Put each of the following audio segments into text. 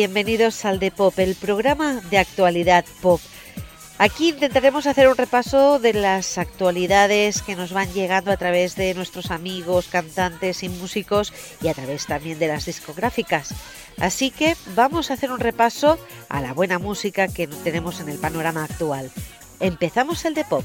bienvenidos al de Pop, el programa de actualidad pop. Aquí intentaremos hacer un repaso de las actualidades que nos van llegando a través de nuestros amigos, cantantes y músicos y a través también de las discográficas. Así que vamos a hacer un repaso a la buena música que tenemos en el panorama actual. Empezamos el de Pop.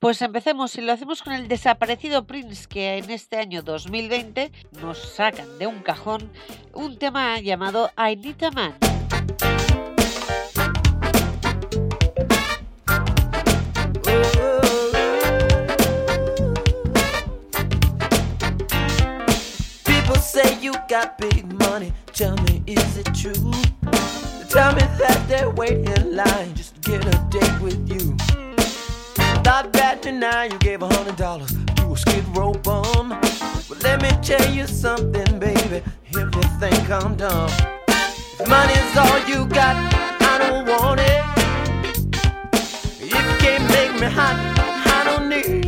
Pues empecemos y lo hacemos con el desaparecido Prince que en este año 2020 nos sacan de un cajón un tema llamado I Need a Man. Say you got big money. Tell me, is it true? Tell me that they're waiting in line just to get a date with you. Not bad now you gave a hundred dollars to a skid row bum. But let me tell you something, baby, if you think I'm dumb. If money's all you got, I don't want it. If you can't make me hot, I don't need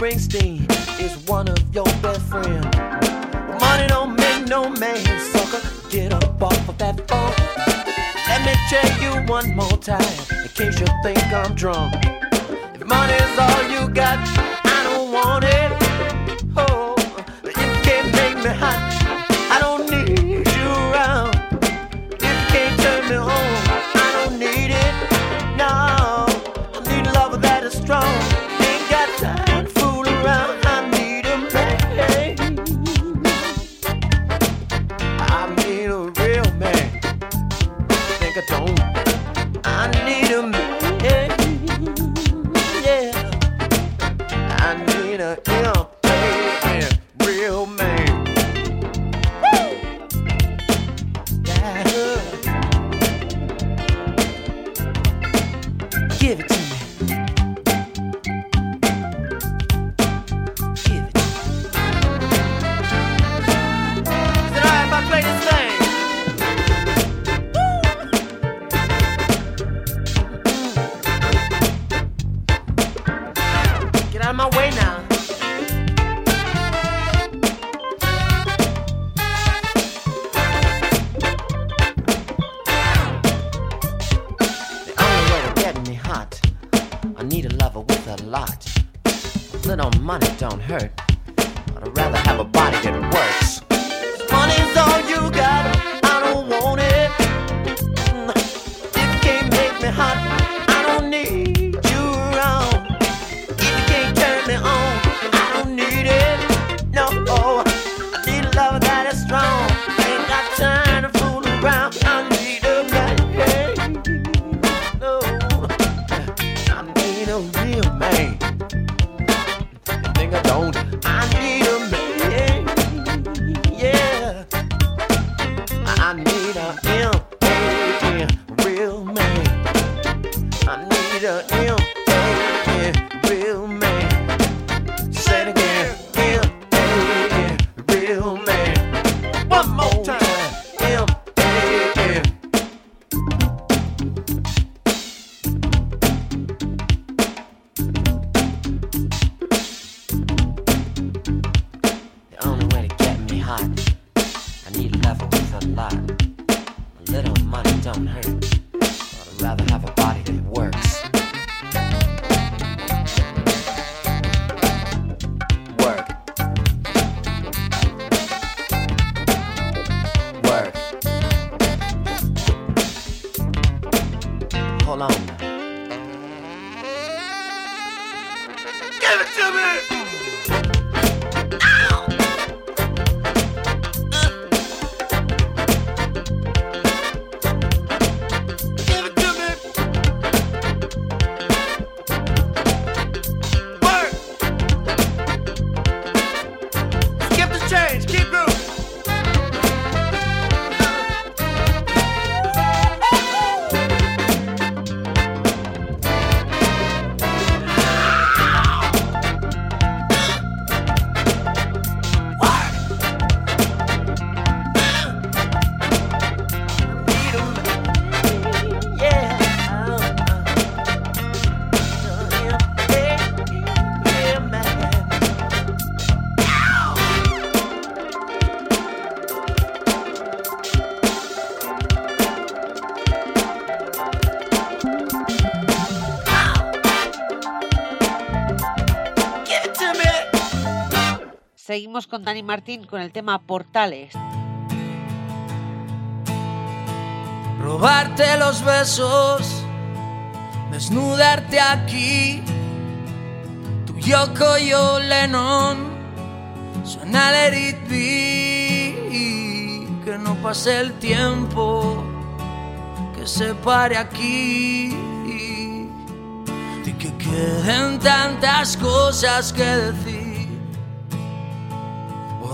Springsteen is one of your best friends. Money don't make no man sucker. Get up off of that phone. Let me tell you one more time, in case you think I'm drunk. If money's all you got, Way now. The only way to get me hot, I need a lover with a lot. A little money don't hurt, con Dani Martín con el tema Portales. Robarte los besos, desnudarte aquí. Tu Yoko yo Lennon, suena el It Que no pase el tiempo, que se pare aquí. Y que queden tantas cosas que decir.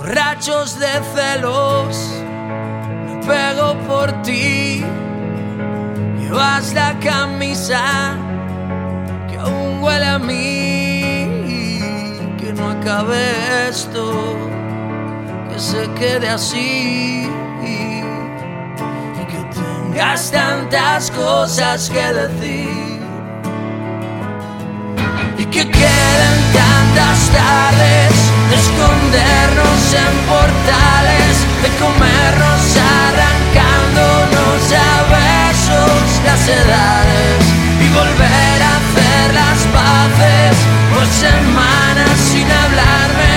Borrachos de celos pego por ti. Llevas la camisa que aún huele a mí. Que no acabe esto, que se quede así. Y que tengas tantas cosas que decir. Y que queden tantas tardes de escondernos en portales, de comernos arrancándonos a besos las edades y volver a hacer las paces por semanas sin hablarme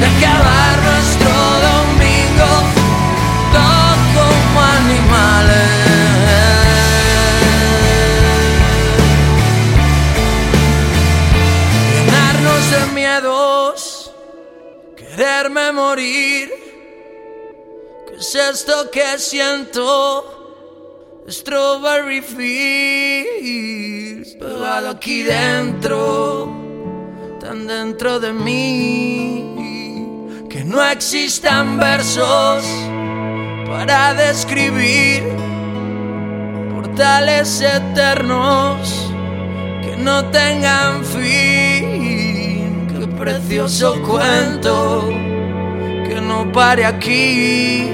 de acabar nuestro domingo todo como animales. De miedos, quererme morir. ¿Qué es esto que siento? Strawberry Fields, pegado aquí dentro, tan dentro de mí, que no existan versos para describir portales eternos que no tengan fin. Precioso cuento que no pare aquí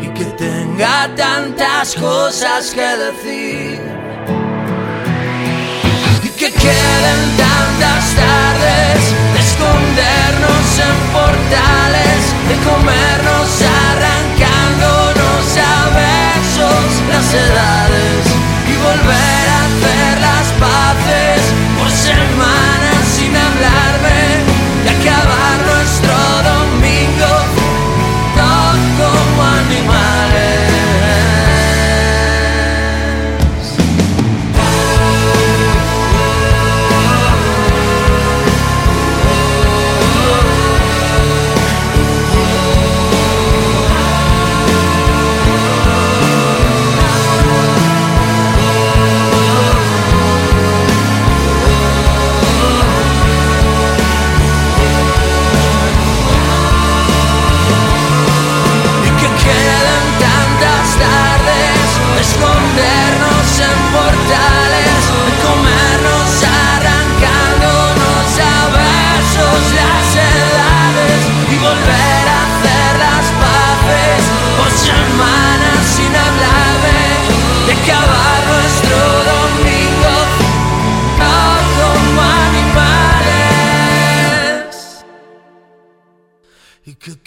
y que tenga tantas cosas que decir. Y que queden tantas tardes de escondernos en portales, de comernos arrancándonos a besos las edades y volver a hacer las paces por semanas hablar.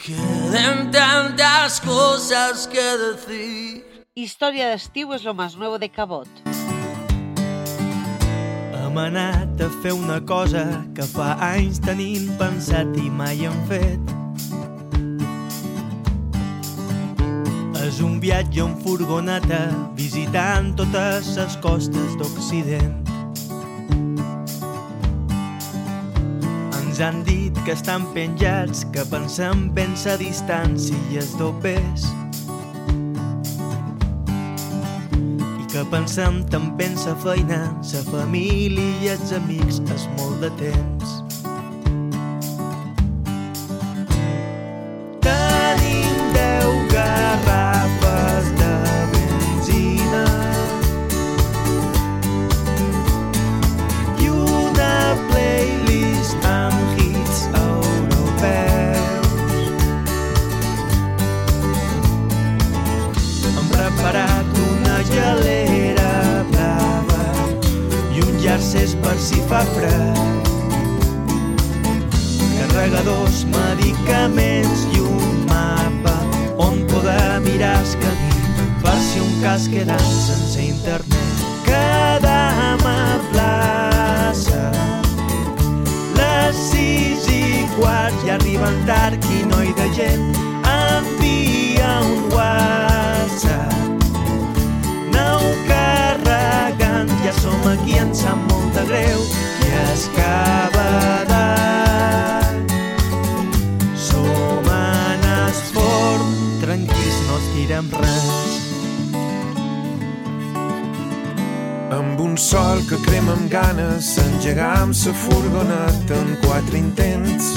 Queden tantas cosas que decir. Història d'estiu és lo más nuevo de Cabot. Hem anat a fer una cosa que fa anys tenim pensat i mai hem fet. És un viatge en furgoneta visitant totes les costes d'Occident. Ens han dit que estan penjats, que pensem ben sa distància i els dopers. I que pensem també en sa feina, sa família i els amics és molt de temps. Fa fred. Carregadors, medicaments i un mapa on poder mirar el camí per si un cas quedant sense internet. Quedam a plaça les sis i quarts i arriben tard i no hi de gent. Envia un WhatsApp. Ja som aquí, ens sap molt de greu i es de... Som en esport, tranquils, no estirem res. Amb un sol que crema amb ganes, engegam sa furgoneta en quatre intents.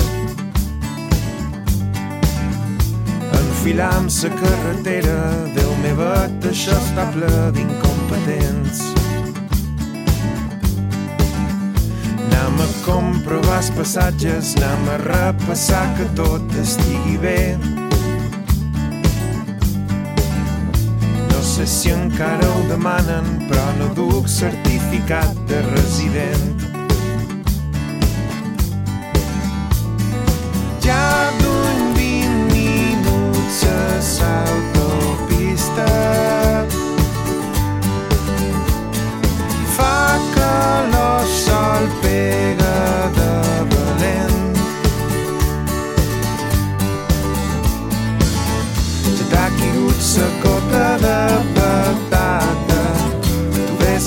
Enfilam sa carretera, Déu mevet, això està ple d'incompetents. A comprovar els passatges, anem a repassar que tot estigui bé. sé si encara ho demanen, però no duc certificat de resident. Ja d'un 20 minuts a l'autopista fa calor, sol pega de valent. Ja t'ha caigut sa cota de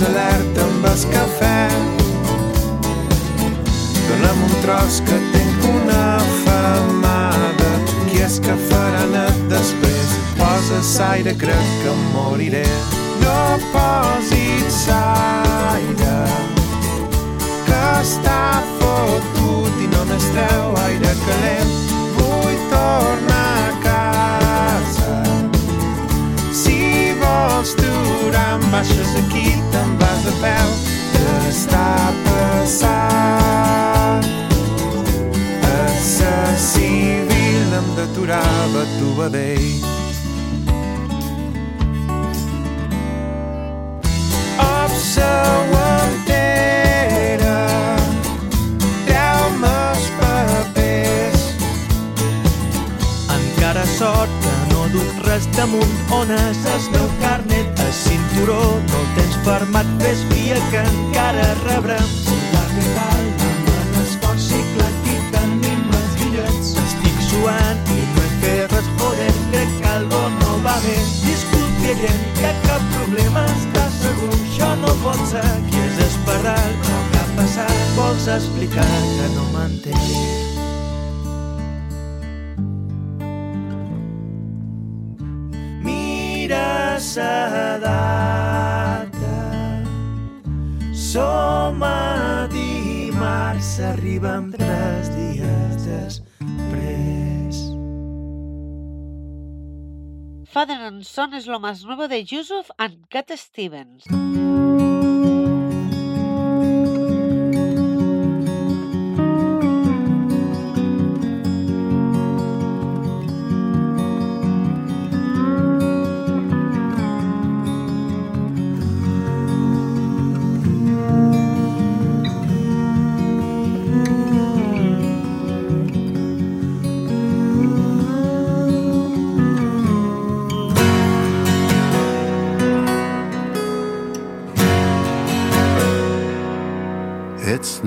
alerta amb el cafè. Dóna'm un tros que una famada. Qui és que farà net després? Posa l'aire, crec que moriré. No posis l'aire, que està fotut i només treu aire calent. Vull tornar a casa. Si vols durar, em baixes aquí, te'n de peu està passant. A sa civil em deturava tu vedell. Observa no duc res damunt on és el meu carnet, el cinturó no el tens fermat, fes via que encara els bitllets. Estic suant i joder, que algo no va bé. Que cap problema està segur, això no pot ser. Qui és esperar, però què ha passat? Vols explicar que no m'entens? Sa som a dimarts, arribem tres dies després. Father and Son es lo más nuevo de Yusuf and Cat Stevens.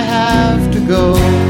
have to go.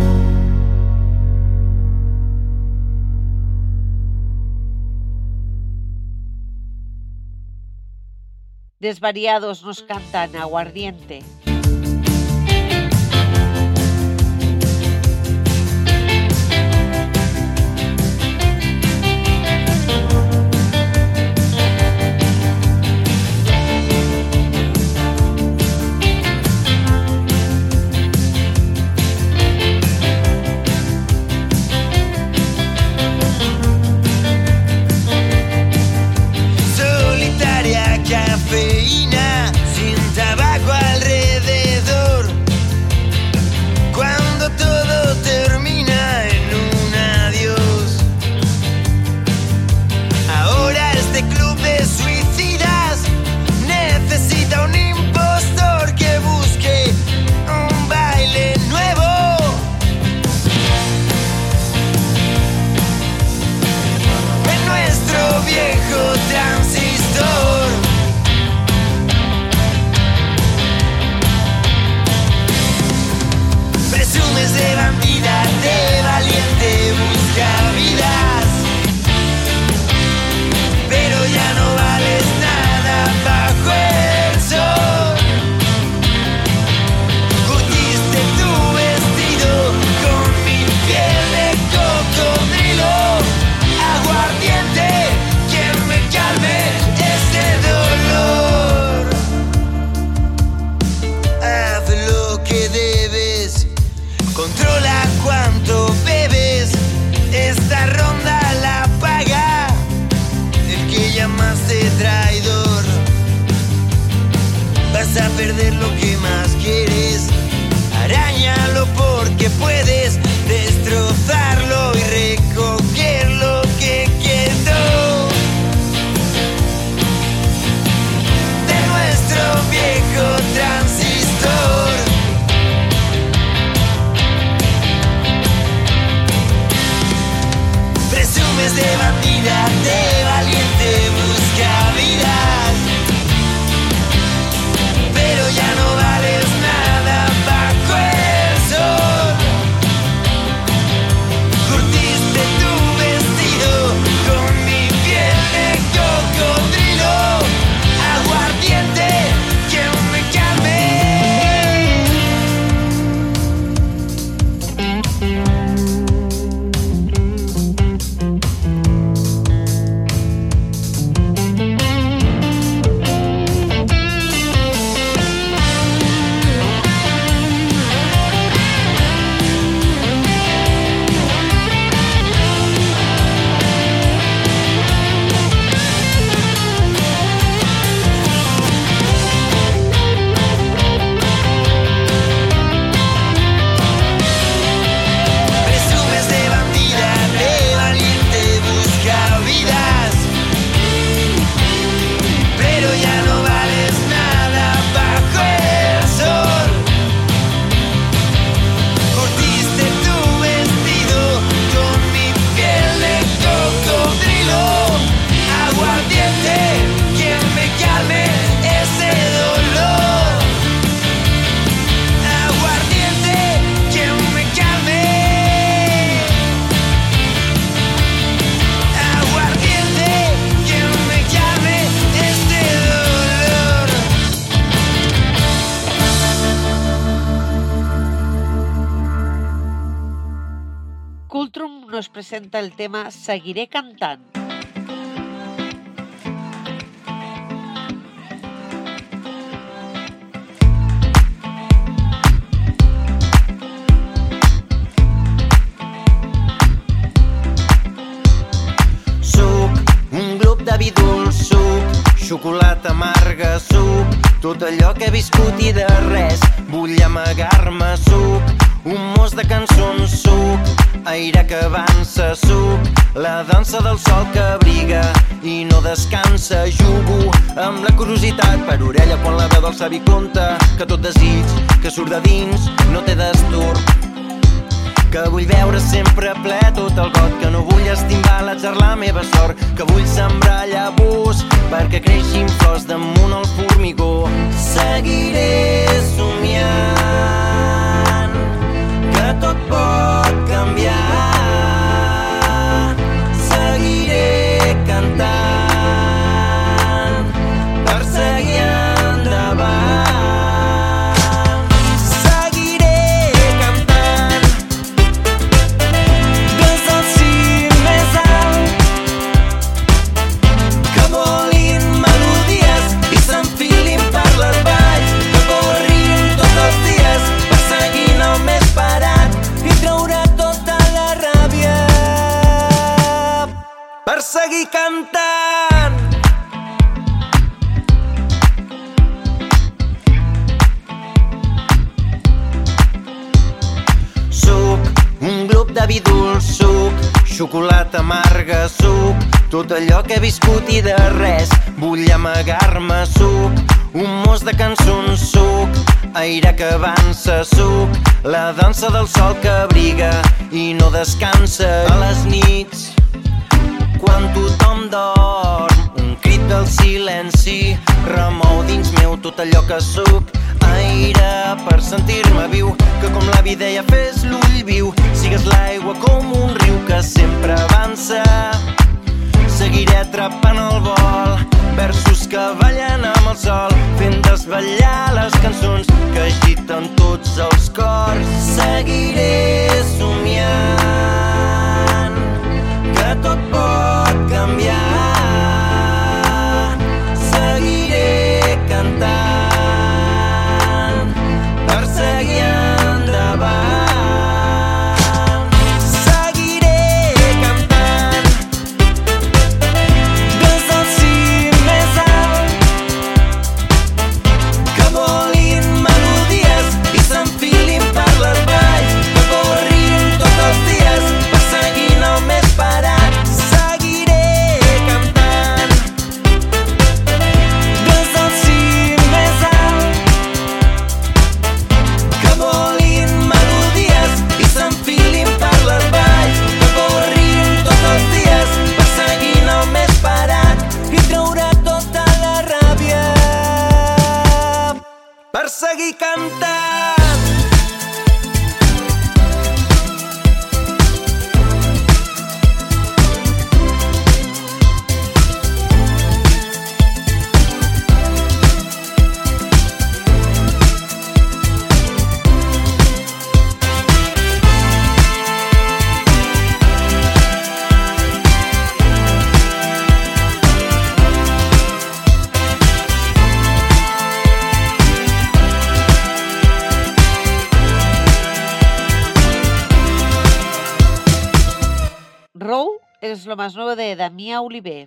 Desvariados nos cantan aguardiente. Presenta el tema Seguiré cantant. Xocolata amarga, suc, tot allò que he viscut i de res vull amagar-me, suc, un mos de cançons, suc, aire que avança, suc, la dansa del sol que abriga i no descansa, jugo amb la curiositat per orella quan la veu del savi conta que tot desig que surt de dins no té destorb que vull veure sempre ple tot el got, que no vull estimbar la la meva sort, que vull sembrar llavors perquè creixin flors damunt el formigó. Seguiré somiant que tot pot cambiar. Per seguir cantant. Suc, un grup de vi dolç, suc, xocolata amarga, suc, tot allò que he viscut i de res. Vull amagar-me, suc, un mos de cançons, suc, aire que avança, suc, la dansa del sol que abriga i no descansa. A les nits quan tothom dorm. Un crit del silenci remou dins meu tot allò que sóc. Aire per sentir-me viu que com la vida ja fes l'ull viu. Sigues l'aigua com un riu que sempre avança. Seguiré atrapant el vol versos que ballen amb el sol fent desvetllar les cançons que agiten tots els cors. Seguiré somiant tot pot canviar. Oliver.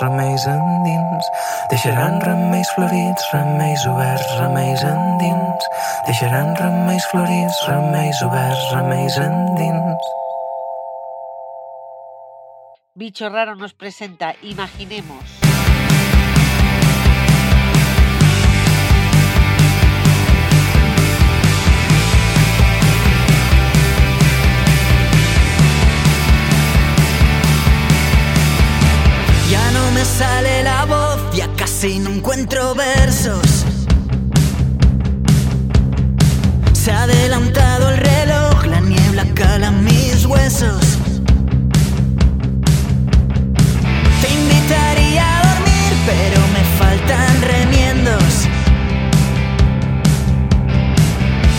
remeis endins. Deixaran remeis florits, remeis oberts, remeis endins. Deixaran remeis florits, remeis oberts, remeis endins. Bicho Raro nos presenta Imaginemos. sale la voz, ya casi no encuentro versos. Se ha adelantado el reloj, la niebla cala mis huesos. Te invitaría a dormir, pero me faltan remiendos.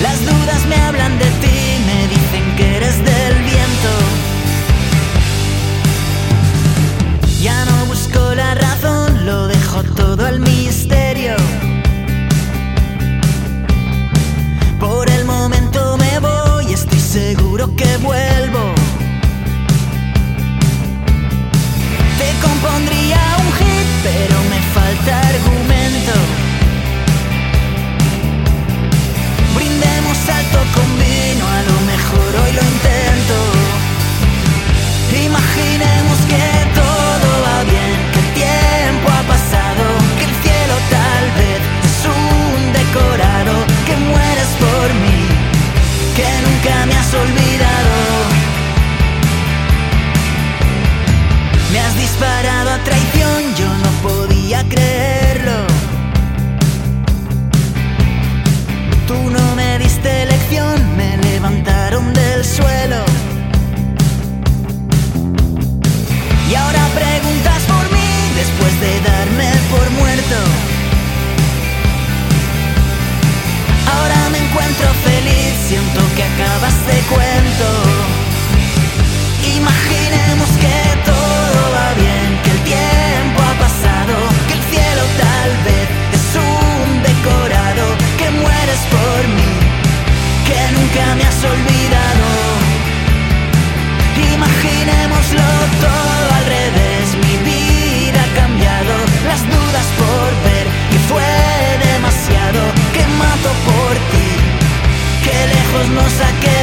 Las dudas me hablan de ti, me dicen que eres del viento. todo el misterio. Por el momento me voy, estoy seguro que vuelvo. Te compondría un hit, pero me falta argumento. Brindemos alto con vino, a lo mejor hoy lo intento. Imaginemos. olvidado. Me has disparado a traición, yo no podía creerlo. Tú no me diste el cuento. Imaginemos que todo va bien, que el tiempo ha pasado, que el cielo tal vez es un decorado, que mueres por mí, que nunca me has olvidado. Imaginémoslo todo al revés, mi vida ha cambiado, las dudas por ver que fue demasiado, que mato por ti, que lejos nos saqué.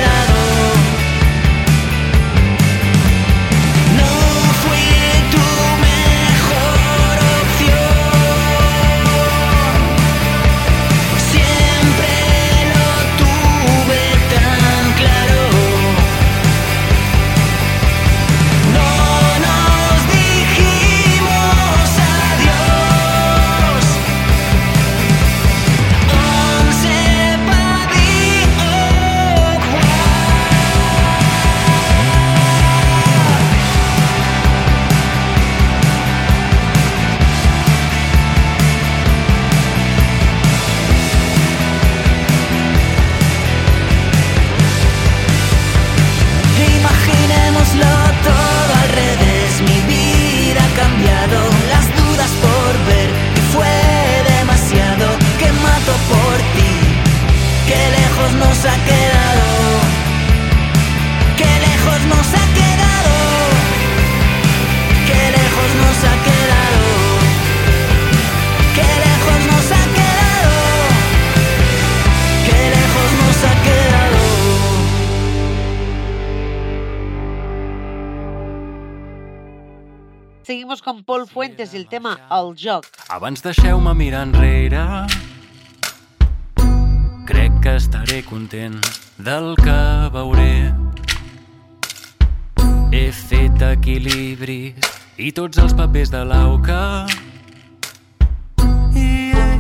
Seguimos con Paul Fuentes y el tema El joc. Abans deixeu-me mirar enrere. Crec que estaré content del que veuré. He fet equilibris i tots els papers de l'auca. I he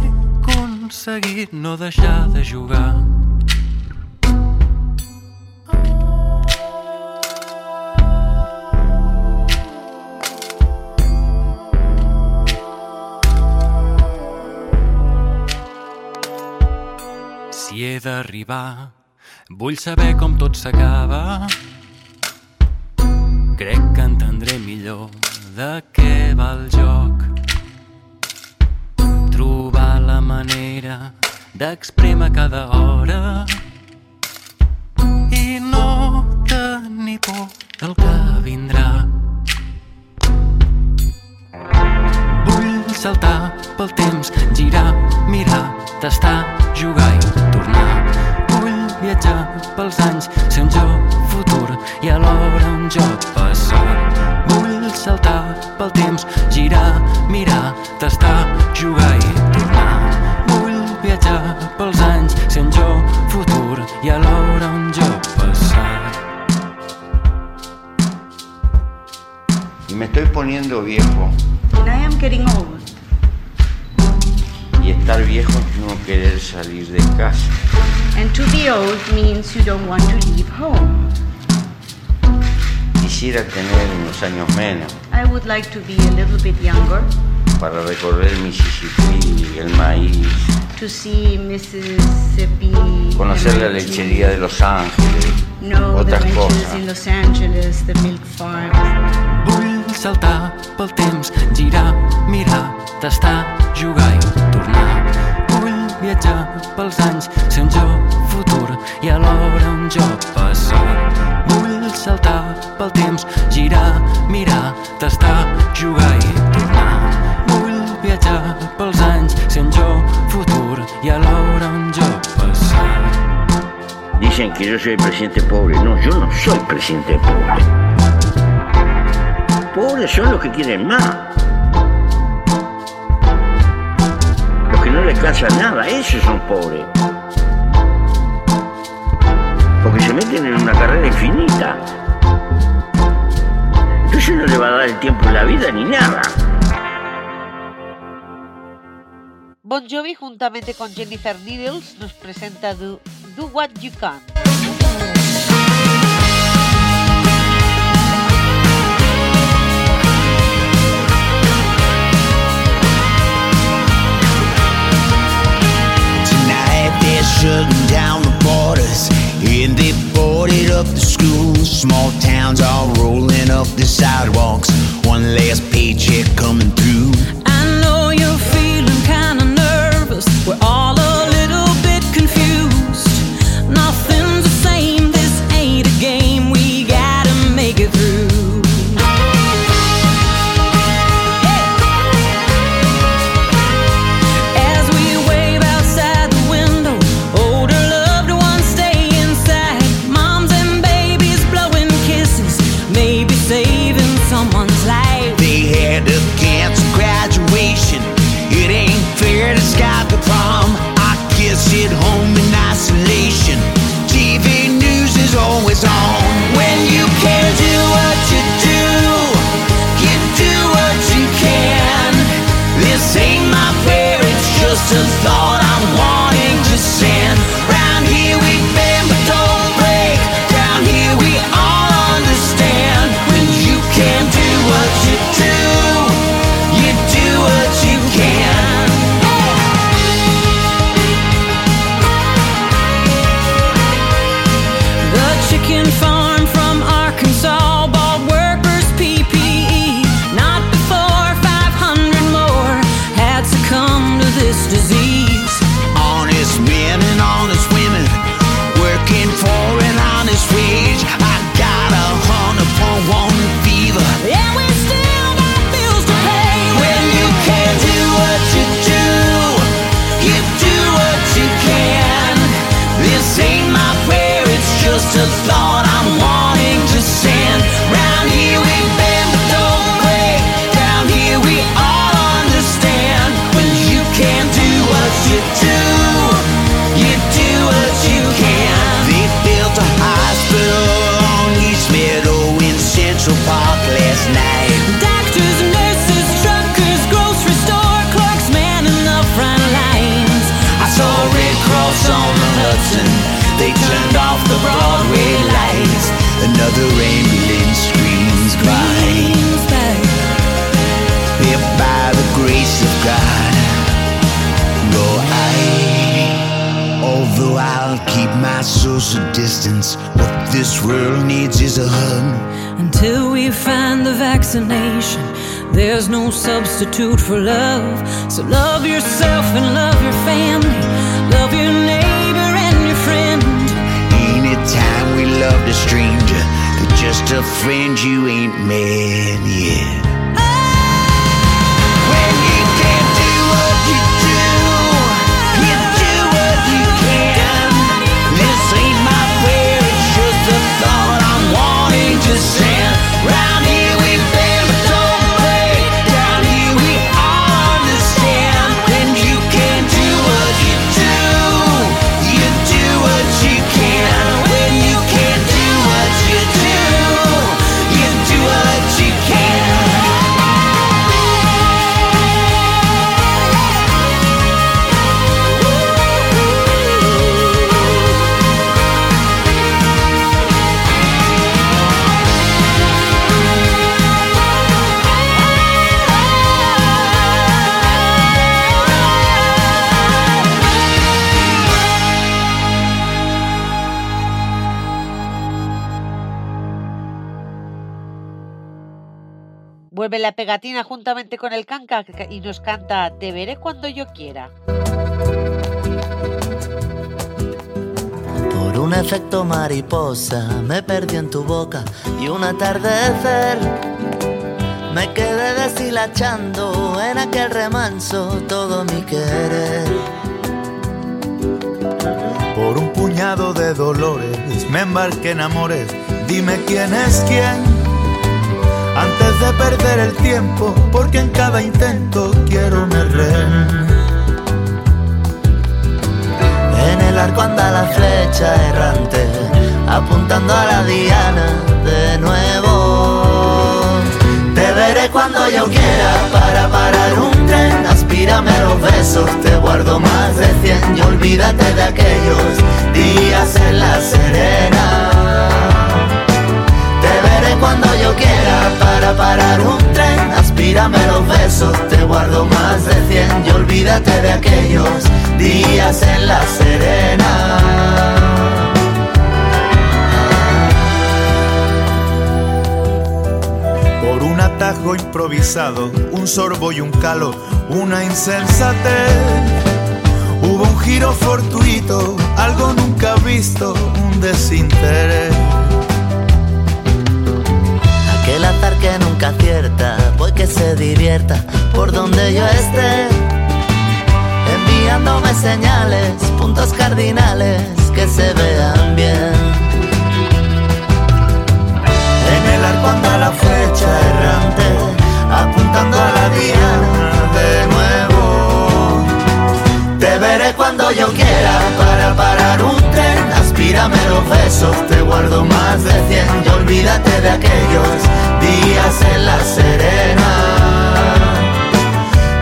aconseguit no deixar de jugar He d'arribar, vull saber com tot s'acaba. Crec que entendré millor de què va el joc. Trobar la manera d'expremar cada hora i no tenir por del que vindrà. Vull saltar pel temps, girar, mirar, tastar, jugar i viatjar pels anys, ser un jo futur i alhora un joc passat. Vull saltar pel temps, girar, mirar, tastar, jugar i tornar. Vull viatjar pels anys, ser un jo futur i alhora un joc passat. Y me estoy poniendo viejo. And I am getting old. Y estar viejo es no querer salir de casa. And to be old means you don't want to leave home. Quisiera tener unos años menos I would like to be a little bit younger, para recorrer Mississippi, el maíz, to see Mississippi. conocer la lechería de Los Ángeles, Know the otras ranches cosas. in Los Angeles, the milk farms. Vull saltar pel temps, girar, mirar, tastar, jugar i tornar. Vull viatjar pels anys, un jo futur i alhora un joc passat. Vull saltar pel temps, girar, mirar, tastar, jugar i tornar. Vull viatjar pels anys, un jo futur i alhora un joc passat. Dicen que yo soy presidente pobre. No, yo no soy presidente pobre. Pobres son los que quieren más. Alcanza nada, esos son pobres. Porque se meten en una carrera infinita. Entonces no le va a dar el tiempo en la vida ni nada. Bon Jovi, juntamente con Jennifer Needles, nos presenta Do, Do What You Can. Shutting down the borders and they boarded up the schools. Small towns all rolling up the sidewalks. One last paycheck coming through. I know you're feeling kinda nervous. We're all la pegatina juntamente con el canca y nos canta Te veré cuando yo quiera. Por un efecto mariposa me perdí en tu boca y un atardecer me quedé deshilachando en aquel remanso todo mi querer. Por un puñado de dolores me embarqué en amores. Dime quién es quién. Antes de perder el tiempo, porque en cada intento quiero me. En el arco anda la flecha errante, apuntando a la diana de nuevo. Te veré cuando yo quiera para parar un tren. Aspírame los besos, te guardo más de cien y olvídate de aquellos días en la serena. Cuando yo quiera para parar un tren. Aspírame los besos, te guardo más de cien y olvídate de aquellos días en la serena. Por un atajo improvisado, un sorbo y un calo, una insensatez. Hubo un giro fortuito, algo nunca visto, un desinterés. Aquel azar que nunca acierta, voy que se divierta por donde yo esté. Enviándome señales, puntos cardinales que se vean bien. En el arco anda la flecha errante, apuntando a la diana de nuevo. Te veré cuando yo quiera para parar un tren. Aspírame los besos, te guardo más de cien y olvídate de aquellos días en la serena.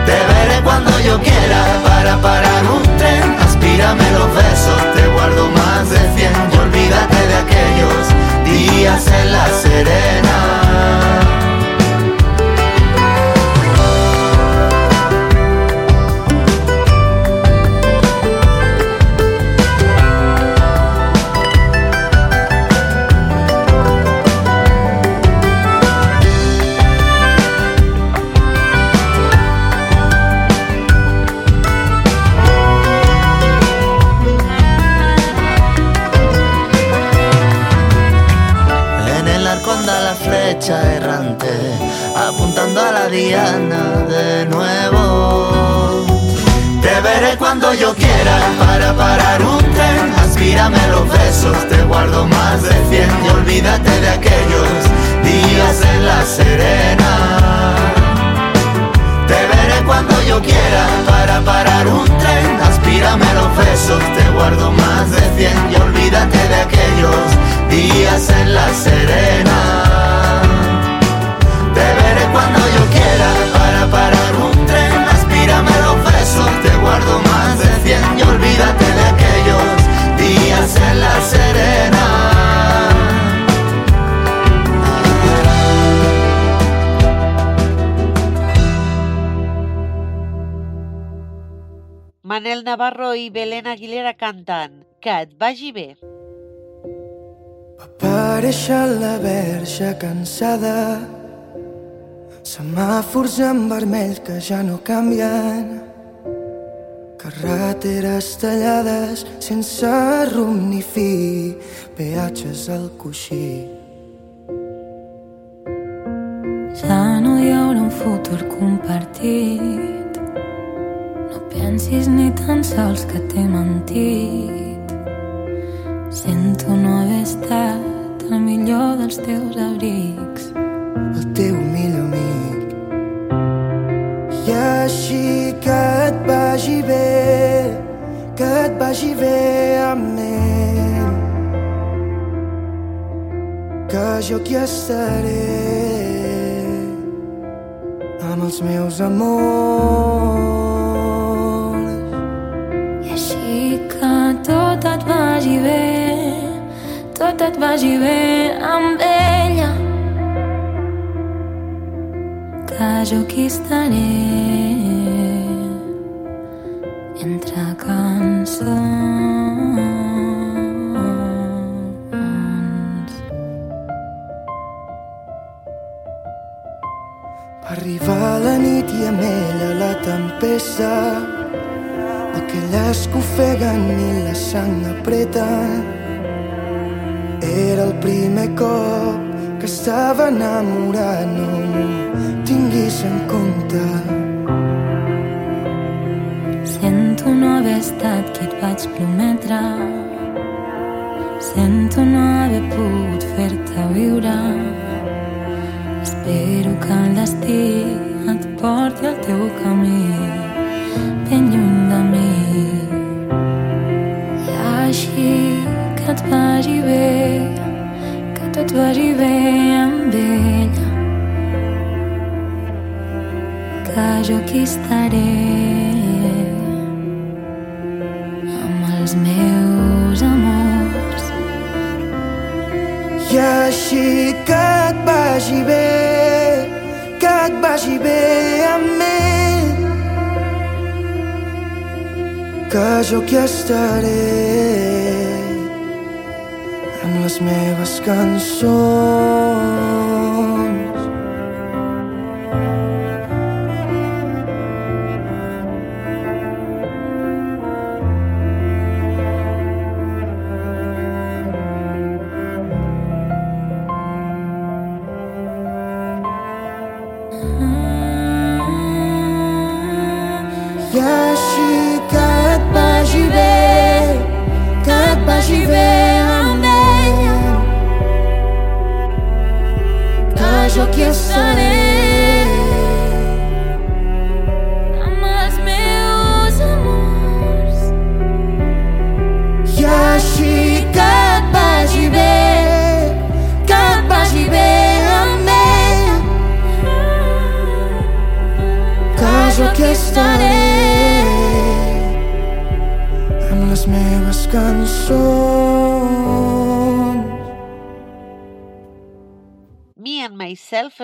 Te veré cuando yo quiera para parar un tren. Aspírame los besos, te guardo más de cien y olvídate de aquellos días en la serena. Flecha errante, apuntando a la diana de nuevo. Te veré cuando yo quiera para parar un tren. Aspírame los besos, te guardo más de cien y olvídate de aquellos días en la serena. Te veré cuando yo quiera para parar un tren. Aspírame los besos, te guardo más de cien y olvídate de aquellos días en la serena. Cuando yo quiera para parar un tren. Aspírame los besos, te guardo más de cien y olvídate de aquellos días en la serena. Manel Navarro i Belén Aguilera canten Que et vagi bé. Aparèixer la verge cansada Semàfors en vermell que ja no canvien Carreteres tallades sense rumb ni fi Peatges al coixí Ja no hi haurà un futur compartit. No pensis ni tan sols que t'he mentit. Sento no haver estat el millor dels teus abrics. El teu millor amic. I així que et vagi bé, que et vagi bé amb ell. Que jo aquí estaré amb els meus amors. I així que tot et vagi bé, tot et vagi bé amb ella. Que jo aquí estaré entre cançons. Va arribar la nit i amb ella la tempesta d'aquelles que ofeguen i la sang apreta. Era el primer cop que estava enamorat, no m'ho tinguis en compte. Sento no haver estat qui et vaig prometre. Sento no haver pogut fer-te viure. Espero que el destí et porti al teu camí, ben lluny de mi. Aquí estaré amb els meus amors. I així que et vagi bé, que et vagi bé amb ell. Que jo aquí estaré amb les meves cançons.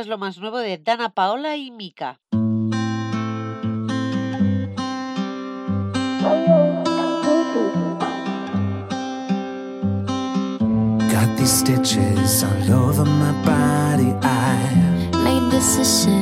Lo más nuevo de Dana Paola y Mika. Got these stitches all over my body. I Made decisions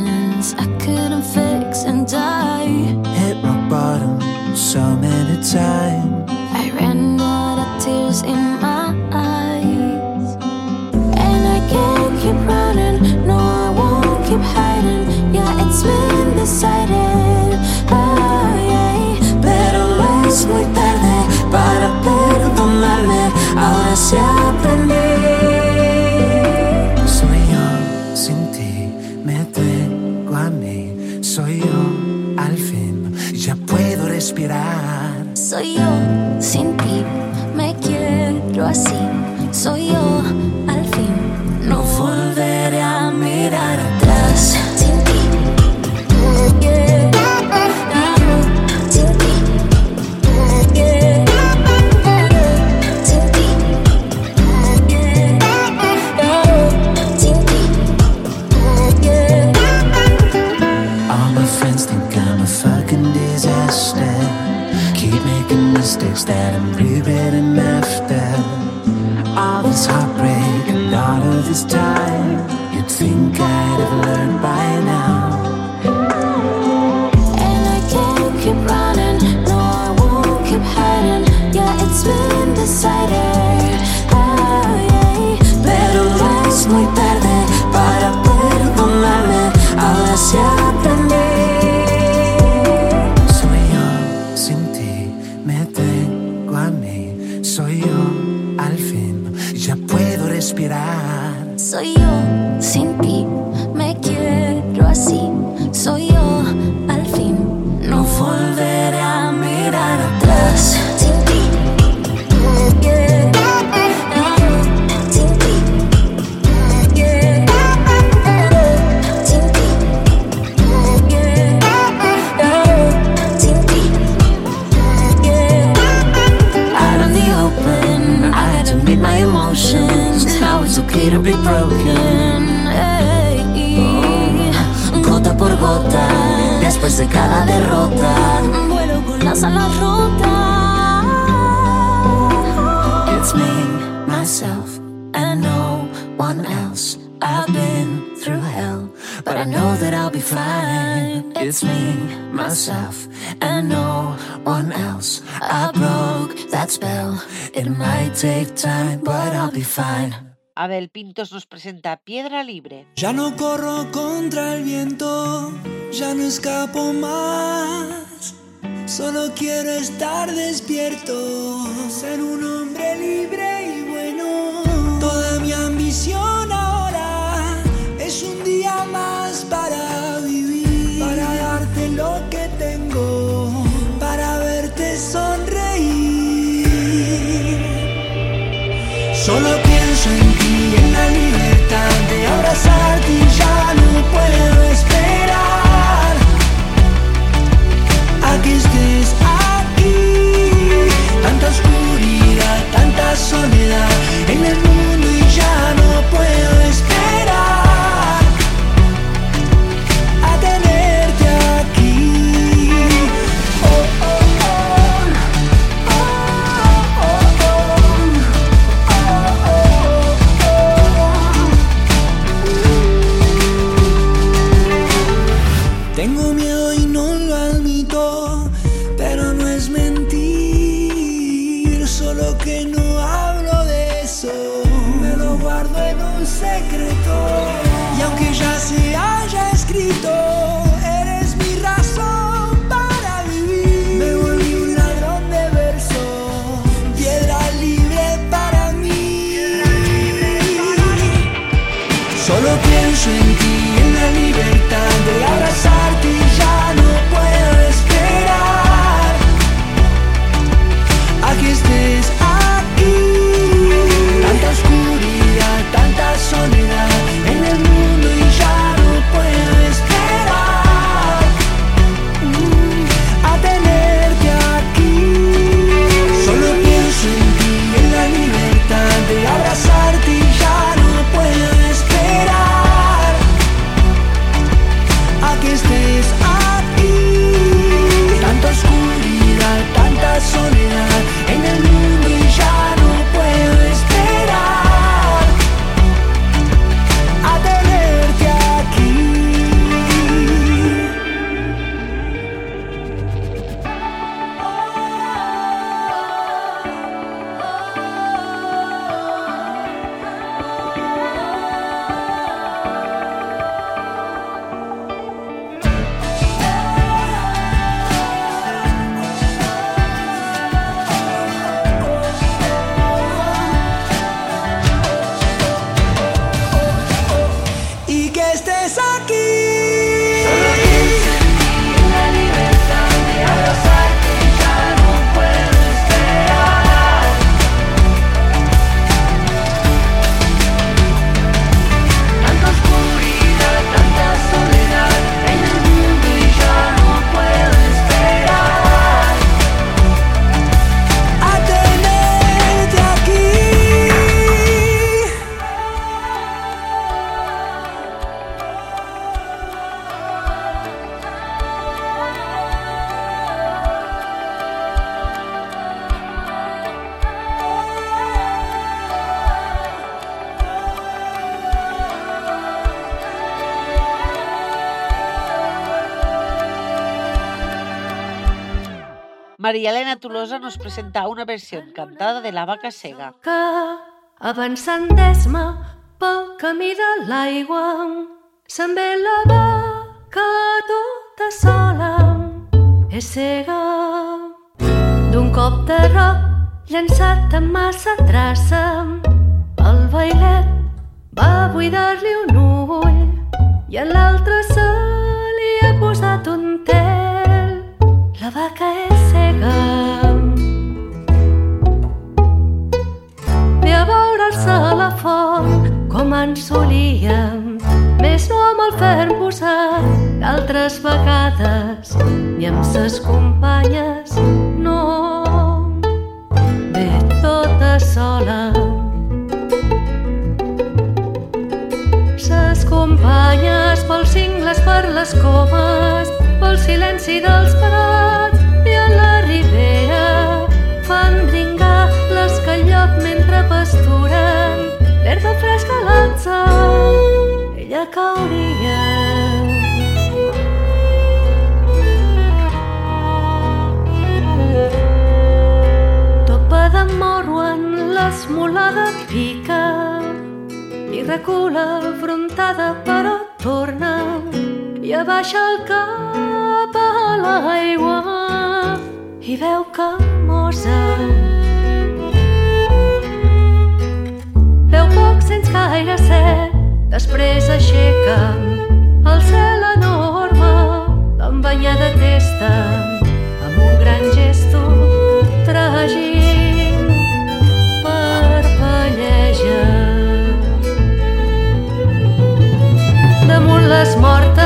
las alas rotas. It's me, myself, and no one else. I've been through hell, but I know that I'll be fine. It's me, myself, and no one else. I broke that spell. It might take time, but I'll be fine. Abel Pintos nos presenta Piedra Libre. Ya no corro contra el viento, ya no escapo más. Solo quiero estar despierto, ser un hombre libre y bueno. Toda mi ambición ahora es un día más para vivir, para darte lo que tengo, para verte sonreír. Solo pienso en ti, en la libertad de abrazarte y ya no puedo esperar soledad en el mundo y ya no puedo Tolosa nos presenta una versión cantada de La vaca cega. que avançant d'esma pel camí de l'aigua. Se'n ve la vaca tota sola. És cega. D'un cop de roc llançat amb massa traça el bailet va buidar-li un ull i en l'altre se li ha posat un tel. La vaca és cega ve a veure'ls a la font com en solíem. Més no amb el ferm posat d'altres vegades. Ni amb ses companyes no. Ve tota sola. Ses companyes pels cingles per les comes pel silenci dels prats l'herba fresca l'alça ella cauria topa de morro en l'esmolada pica i recula afrontada però torna i abaixa el cap a l'aigua i veu que mosa poc sense gaire set. Després aixeca el cel enorme l'embanyada testa amb un gran gesto tràgic parpelleja. Damunt les mortes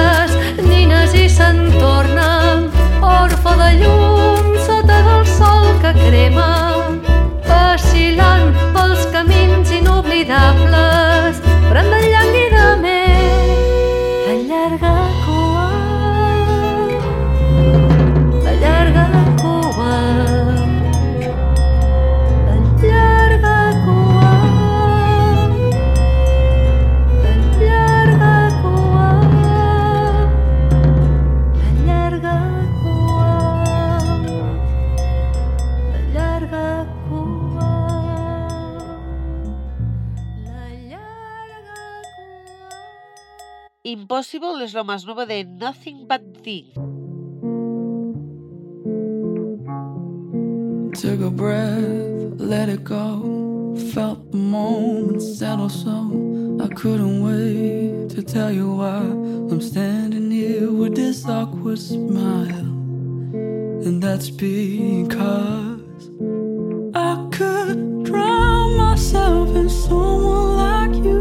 Impossible es lo más nuevo de Nothing But Thee. Took a breath, let it go. Felt the moment settle so I couldn't wait to tell you why I'm standing here with this awkward smile. And that's because I could drown myself in someone like you.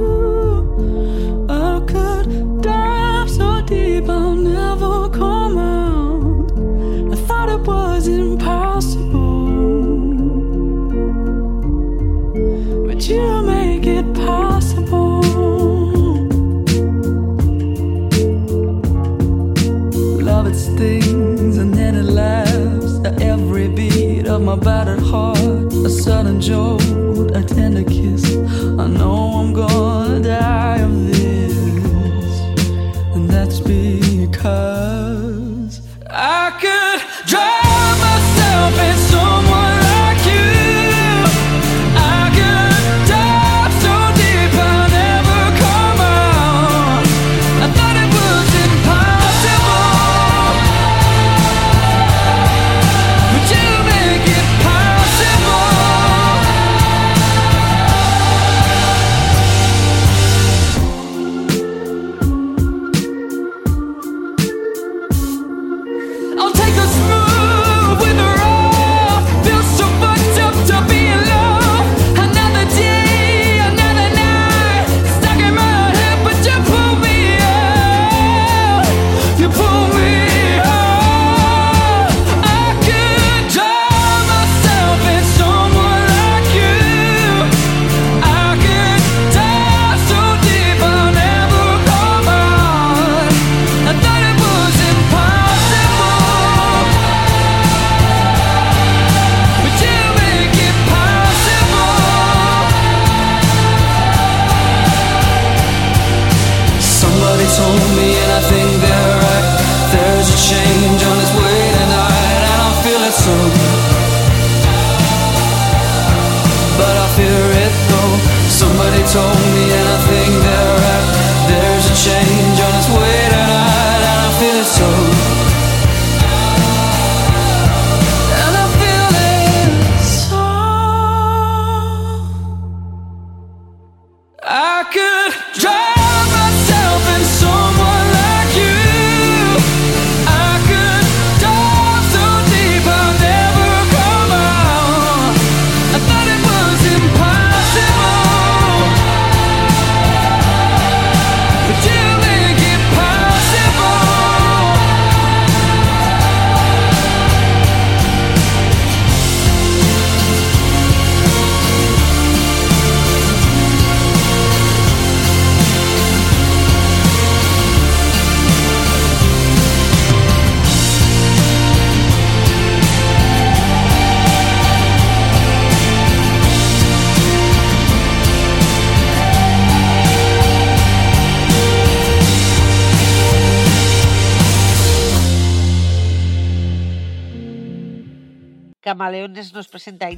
Of my battered heart. A sudden jolt,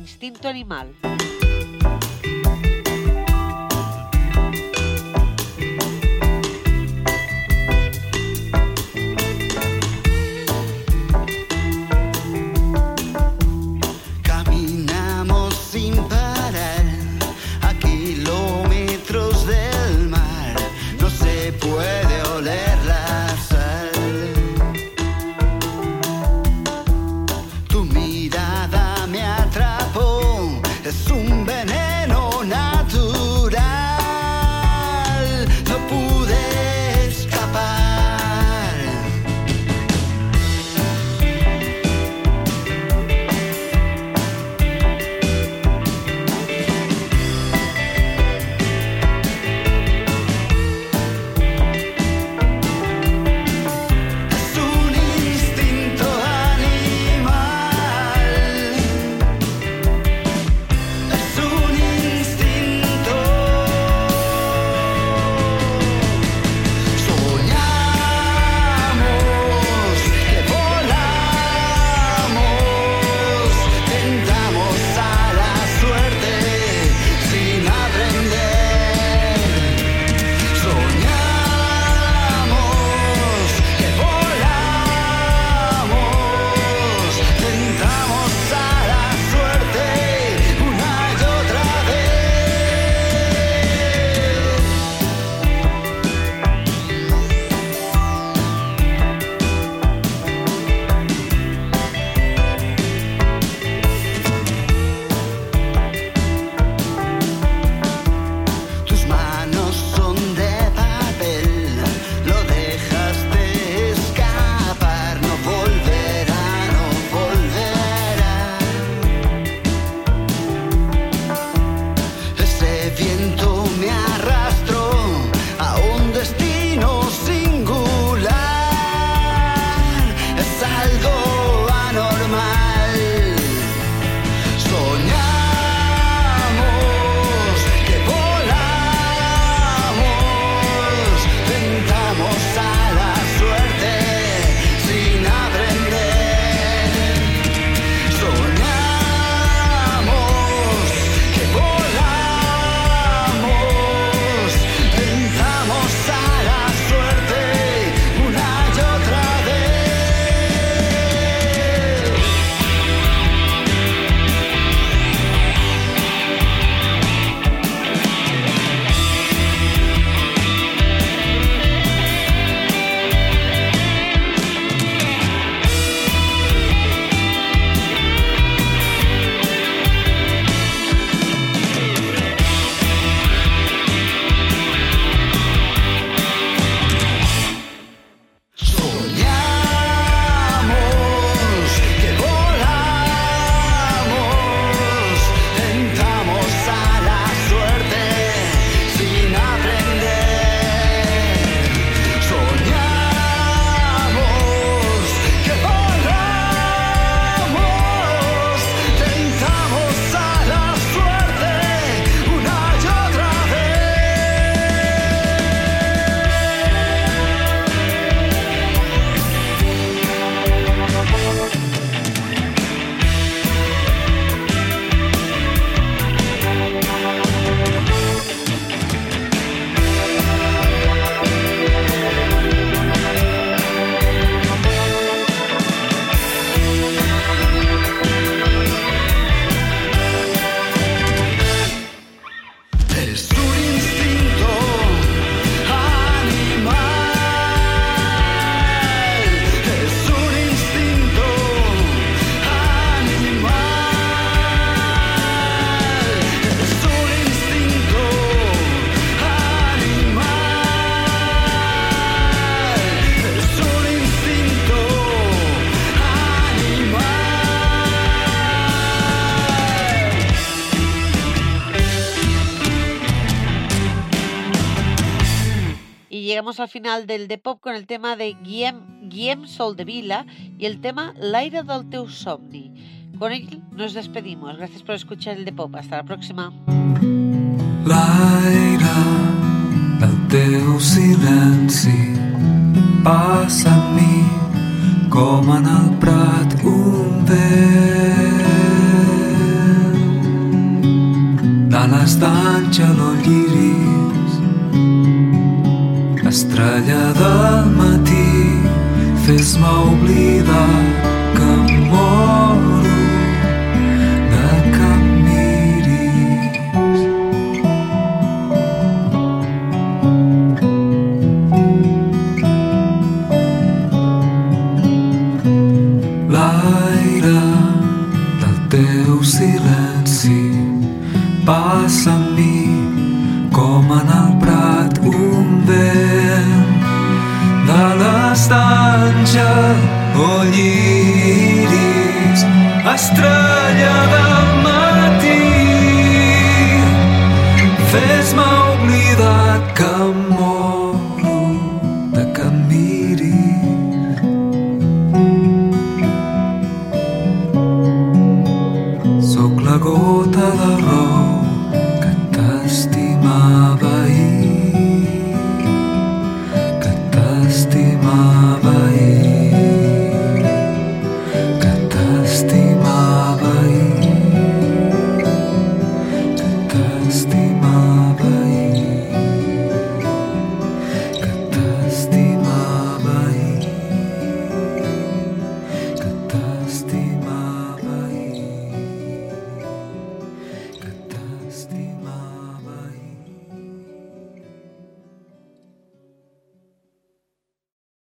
Instinto Animal. Llegamos al final del de pop con el tema de Guillem, Guillem Soldevila y el tema L'aire del teu somni. Con él nos despedimos. Gracias por escuchar el de pop. Hasta la próxima. L'aire del teu silenci passa en mi com en el prat un vent de l'estany geló lliris estrella del matí fes-me oblidar que em moro de que em miris. L'aire del teu silenci passa en mi com en el prat l'estanja o lliris estrella del matí fes-me oblidar